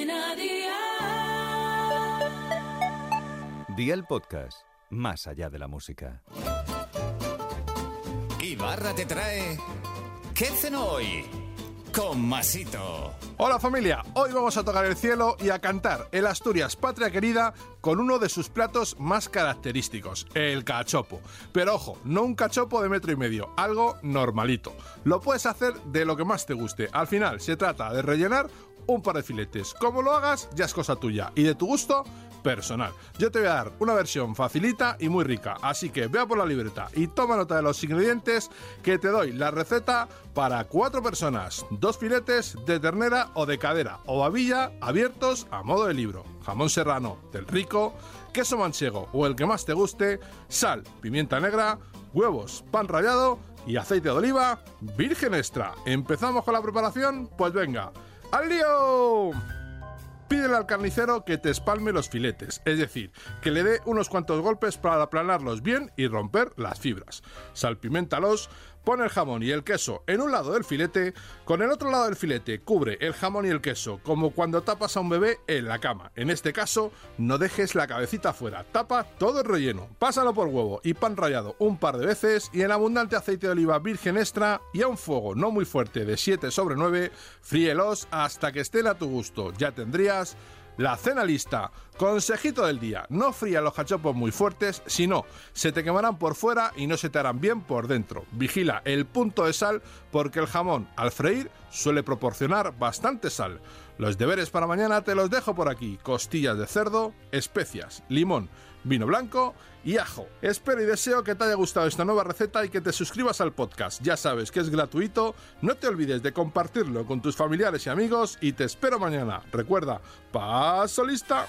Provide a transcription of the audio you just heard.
Cadena Dial. Día el podcast, más allá de la música. Ibarra te trae. ¿Qué cenó hoy? Con Masito. Hola familia, hoy vamos a tocar el cielo y a cantar el Asturias Patria Querida con uno de sus platos más característicos, el cachopo. Pero ojo, no un cachopo de metro y medio, algo normalito. Lo puedes hacer de lo que más te guste. Al final se trata de rellenar un par de filetes. Como lo hagas, ya es cosa tuya y de tu gusto personal. Yo te voy a dar una versión facilita y muy rica, así que vea por la libreta y toma nota de los ingredientes que te doy la receta para cuatro personas, dos filetes de ternera o de cadera o babilla abiertos a modo de libro, jamón serrano del rico, queso manchego o el que más te guste, sal, pimienta negra, huevos, pan rallado y aceite de oliva virgen extra. ¿Empezamos con la preparación? Pues venga, ¡al lío! Pídele al carnicero que te espalme los filetes, es decir, que le dé unos cuantos golpes para aplanarlos bien y romper las fibras. Salpimentalos, pon el jamón y el queso en un lado del filete, con el otro lado del filete cubre el jamón y el queso, como cuando tapas a un bebé en la cama. En este caso, no dejes la cabecita fuera, tapa todo el relleno, pásalo por huevo y pan rallado un par de veces y en abundante aceite de oliva virgen extra y a un fuego no muy fuerte de 7 sobre 9, fríelos hasta que estén a tu gusto. Ya tendrías la cena lista. Consejito del día, no fría los cachopos muy fuertes, si no, se te quemarán por fuera y no se te harán bien por dentro. Vigila el punto de sal porque el jamón al freír suele proporcionar bastante sal. Los deberes para mañana te los dejo por aquí. Costillas de cerdo, especias, limón, vino blanco y ajo. Espero y deseo que te haya gustado esta nueva receta y que te suscribas al podcast. Ya sabes que es gratuito, no te olvides de compartirlo con tus familiares y amigos y te espero mañana. Recuerda, paso lista.